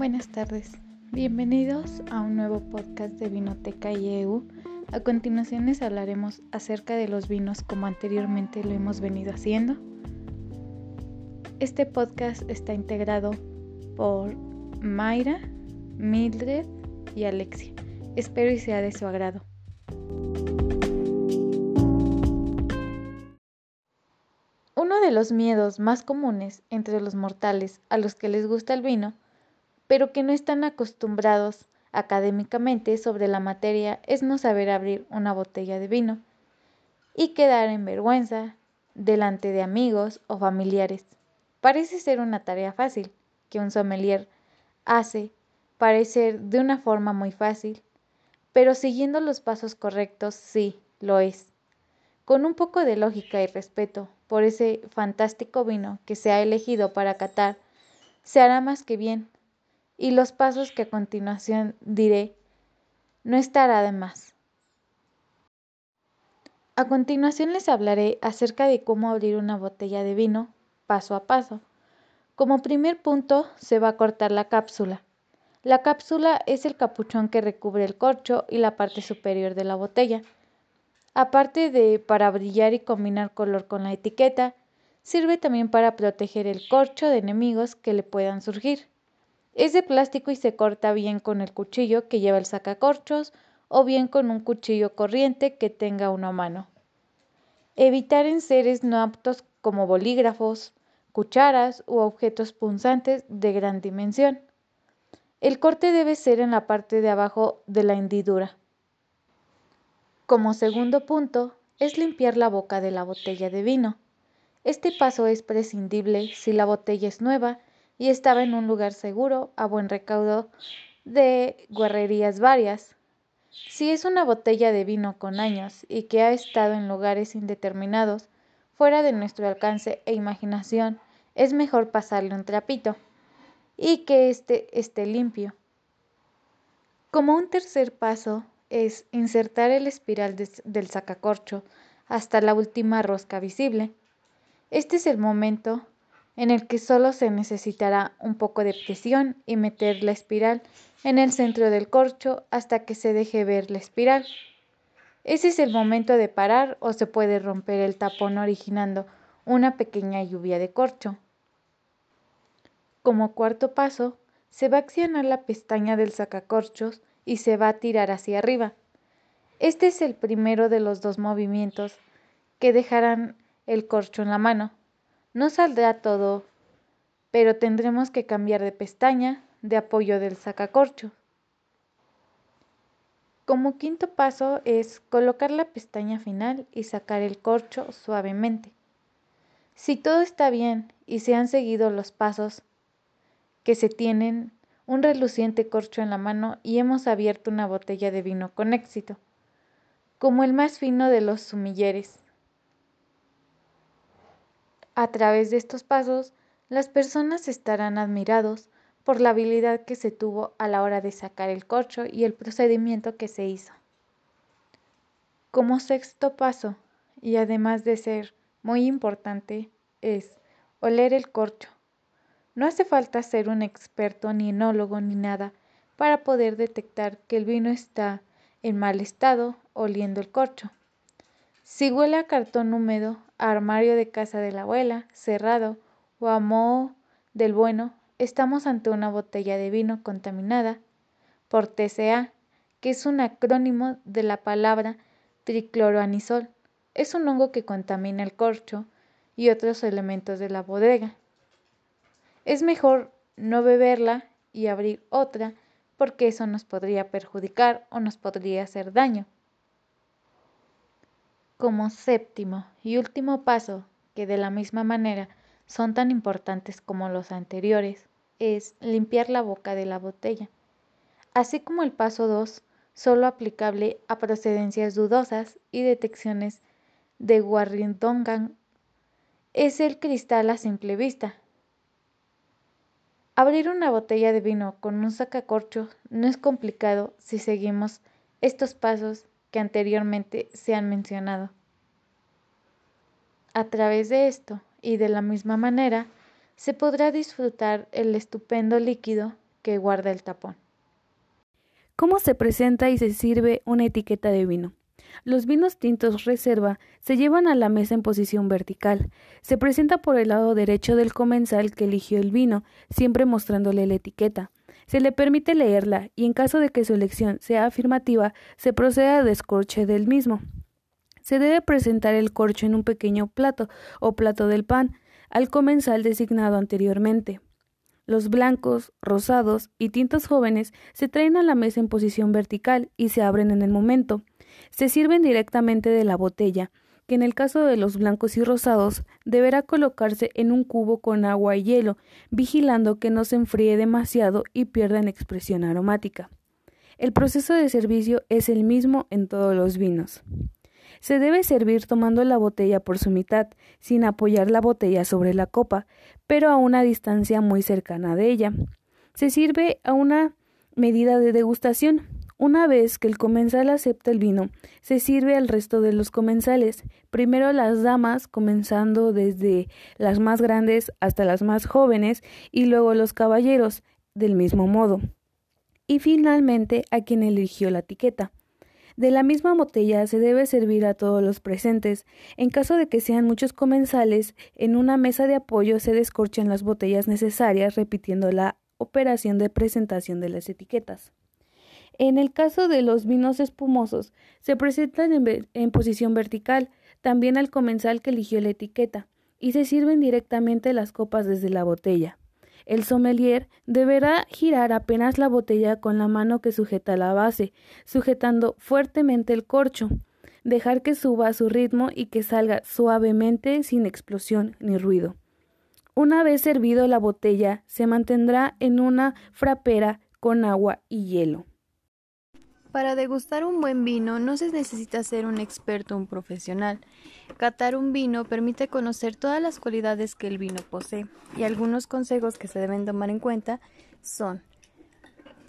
Buenas tardes, bienvenidos a un nuevo podcast de Vinoteca y EU. A continuación les hablaremos acerca de los vinos como anteriormente lo hemos venido haciendo. Este podcast está integrado por Mayra, Mildred y Alexia. Espero y sea de su agrado. Uno de los miedos más comunes entre los mortales a los que les gusta el vino, pero que no están acostumbrados académicamente sobre la materia, es no saber abrir una botella de vino y quedar en vergüenza delante de amigos o familiares. Parece ser una tarea fácil que un sommelier hace parecer de una forma muy fácil, pero siguiendo los pasos correctos sí lo es. Con un poco de lógica y respeto por ese fantástico vino que se ha elegido para catar, se hará más que bien, y los pasos que a continuación diré no estará de más. A continuación les hablaré acerca de cómo abrir una botella de vino paso a paso. Como primer punto se va a cortar la cápsula. La cápsula es el capuchón que recubre el corcho y la parte superior de la botella. Aparte de para brillar y combinar color con la etiqueta, sirve también para proteger el corcho de enemigos que le puedan surgir. Es de plástico y se corta bien con el cuchillo que lleva el sacacorchos o bien con un cuchillo corriente que tenga una mano. Evitar enseres no aptos como bolígrafos, cucharas u objetos punzantes de gran dimensión. El corte debe ser en la parte de abajo de la hendidura. Como segundo punto, es limpiar la boca de la botella de vino. Este paso es prescindible si la botella es nueva y estaba en un lugar seguro a buen recaudo de guarrerías varias. Si es una botella de vino con años y que ha estado en lugares indeterminados, fuera de nuestro alcance e imaginación, es mejor pasarle un trapito y que éste esté limpio. Como un tercer paso es insertar el espiral del sacacorcho hasta la última rosca visible. Este es el momento en el que solo se necesitará un poco de presión y meter la espiral en el centro del corcho hasta que se deje ver la espiral. Ese es el momento de parar o se puede romper el tapón originando una pequeña lluvia de corcho. Como cuarto paso, se va a accionar la pestaña del sacacorchos y se va a tirar hacia arriba. Este es el primero de los dos movimientos que dejarán el corcho en la mano. No saldrá todo, pero tendremos que cambiar de pestaña de apoyo del sacacorcho. Como quinto paso es colocar la pestaña final y sacar el corcho suavemente. Si todo está bien y se han seguido los pasos, que se tienen un reluciente corcho en la mano y hemos abierto una botella de vino con éxito, como el más fino de los sumilleres. A través de estos pasos, las personas estarán admirados por la habilidad que se tuvo a la hora de sacar el corcho y el procedimiento que se hizo. Como sexto paso, y además de ser muy importante, es oler el corcho. No hace falta ser un experto ni enólogo ni nada para poder detectar que el vino está en mal estado oliendo el corcho. Si huele a cartón húmedo, a armario de casa de la abuela, cerrado, o a moho del bueno, estamos ante una botella de vino contaminada por TCA, que es un acrónimo de la palabra tricloroanisol. Es un hongo que contamina el corcho y otros elementos de la bodega. Es mejor no beberla y abrir otra porque eso nos podría perjudicar o nos podría hacer daño. Como séptimo y último paso, que de la misma manera son tan importantes como los anteriores, es limpiar la boca de la botella. Así como el paso 2, solo aplicable a procedencias dudosas y detecciones de Warringtongan, es el cristal a simple vista, Abrir una botella de vino con un sacacorcho no es complicado si seguimos estos pasos que anteriormente se han mencionado. A través de esto y de la misma manera, se podrá disfrutar el estupendo líquido que guarda el tapón. ¿Cómo se presenta y se sirve una etiqueta de vino? Los vinos tintos reserva se llevan a la mesa en posición vertical. Se presenta por el lado derecho del comensal que eligió el vino, siempre mostrándole la etiqueta. Se le permite leerla y en caso de que su elección sea afirmativa, se procede a descorche del mismo. Se debe presentar el corcho en un pequeño plato o plato del pan al comensal designado anteriormente. Los blancos, rosados y tintos jóvenes se traen a la mesa en posición vertical y se abren en el momento. Se sirven directamente de la botella, que en el caso de los blancos y rosados deberá colocarse en un cubo con agua y hielo, vigilando que no se enfríe demasiado y pierda en expresión aromática. El proceso de servicio es el mismo en todos los vinos. Se debe servir tomando la botella por su mitad, sin apoyar la botella sobre la copa, pero a una distancia muy cercana de ella. Se sirve a una medida de degustación. Una vez que el comensal acepta el vino, se sirve al resto de los comensales, primero las damas, comenzando desde las más grandes hasta las más jóvenes, y luego los caballeros, del mismo modo. Y finalmente a quien eligió la etiqueta. De la misma botella se debe servir a todos los presentes. En caso de que sean muchos comensales, en una mesa de apoyo se descorchan las botellas necesarias repitiendo la operación de presentación de las etiquetas. En el caso de los vinos espumosos, se presentan en, posición vertical, también al comensal que eligió la etiqueta, y se sirven directamente las copas desde la botella. El sommelier deberá girar apenas la botella con la mano que sujeta la base, sujetando fuertemente el corcho, dejar que suba a su ritmo y que salga suavemente sin explosión ni ruido. Una vez servido la botella, se mantendrá en una frapera con agua y hielo. Para degustar un buen vino no se necesita ser un experto o un profesional. Catar un vino permite conocer todas las cualidades que el vino posee y algunos consejos que se deben tomar en cuenta son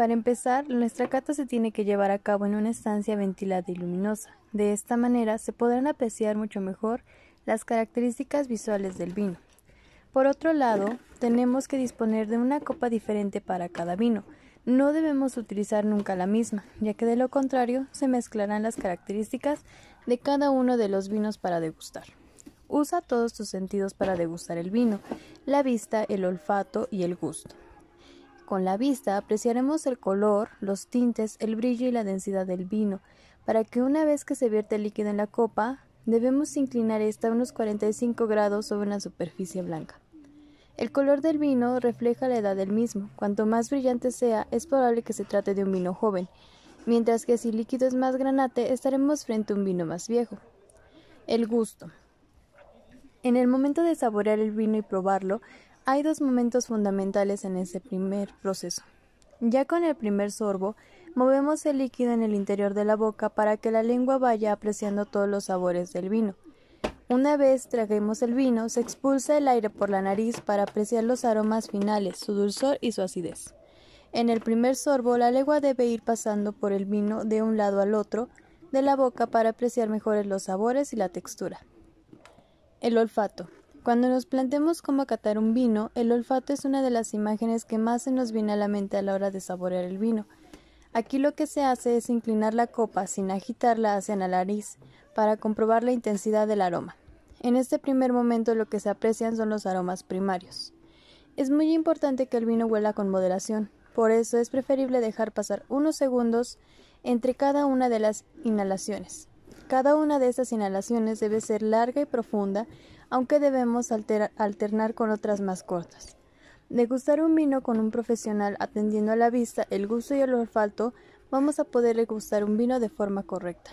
para empezar, nuestra cata se tiene que llevar a cabo en una estancia ventilada y luminosa. De esta manera se podrán apreciar mucho mejor las características visuales del vino. Por otro lado, tenemos que disponer de una copa diferente para cada vino, no debemos utilizar nunca la misma, ya que de lo contrario se mezclarán las características de cada uno de los vinos para degustar. Usa todos tus sentidos para degustar el vino, la vista, el olfato y el gusto. Con la vista apreciaremos el color, los tintes, el brillo y la densidad del vino, para que una vez que se vierte el líquido en la copa, debemos inclinar esta unos 45 grados sobre una superficie blanca. El color del vino refleja la edad del mismo. Cuanto más brillante sea, es probable que se trate de un vino joven, mientras que si el líquido es más granate, estaremos frente a un vino más viejo. El gusto. En el momento de saborear el vino y probarlo, hay dos momentos fundamentales en ese primer proceso. Ya con el primer sorbo, movemos el líquido en el interior de la boca para que la lengua vaya apreciando todos los sabores del vino. Una vez traguemos el vino, se expulsa el aire por la nariz para apreciar los aromas finales, su dulzor y su acidez. En el primer sorbo, la lengua debe ir pasando por el vino de un lado al otro de la boca para apreciar mejores los sabores y la textura. El olfato. Cuando nos planteemos cómo catar un vino, el olfato es una de las imágenes que más se nos viene a la mente a la hora de saborear el vino. Aquí lo que se hace es inclinar la copa sin agitarla hacia la nariz para comprobar la intensidad del aroma. En este primer momento lo que se aprecian son los aromas primarios. Es muy importante que el vino huela con moderación, por eso es preferible dejar pasar unos segundos entre cada una de las inhalaciones. Cada una de estas inhalaciones debe ser larga y profunda, aunque debemos alternar con otras más cortas. Degustar un vino con un profesional atendiendo a la vista, el gusto y el olfato, vamos a poder degustar un vino de forma correcta.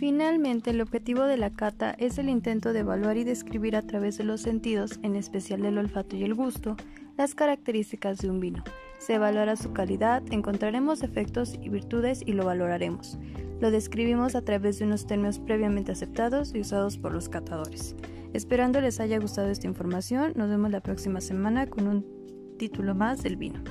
Finalmente, el objetivo de la cata es el intento de evaluar y describir a través de los sentidos, en especial del olfato y el gusto, las características de un vino. Se evaluará su calidad, encontraremos efectos y virtudes y lo valoraremos. Lo describimos a través de unos términos previamente aceptados y usados por los catadores. Esperando les haya gustado esta información, nos vemos la próxima semana con un título más del vino.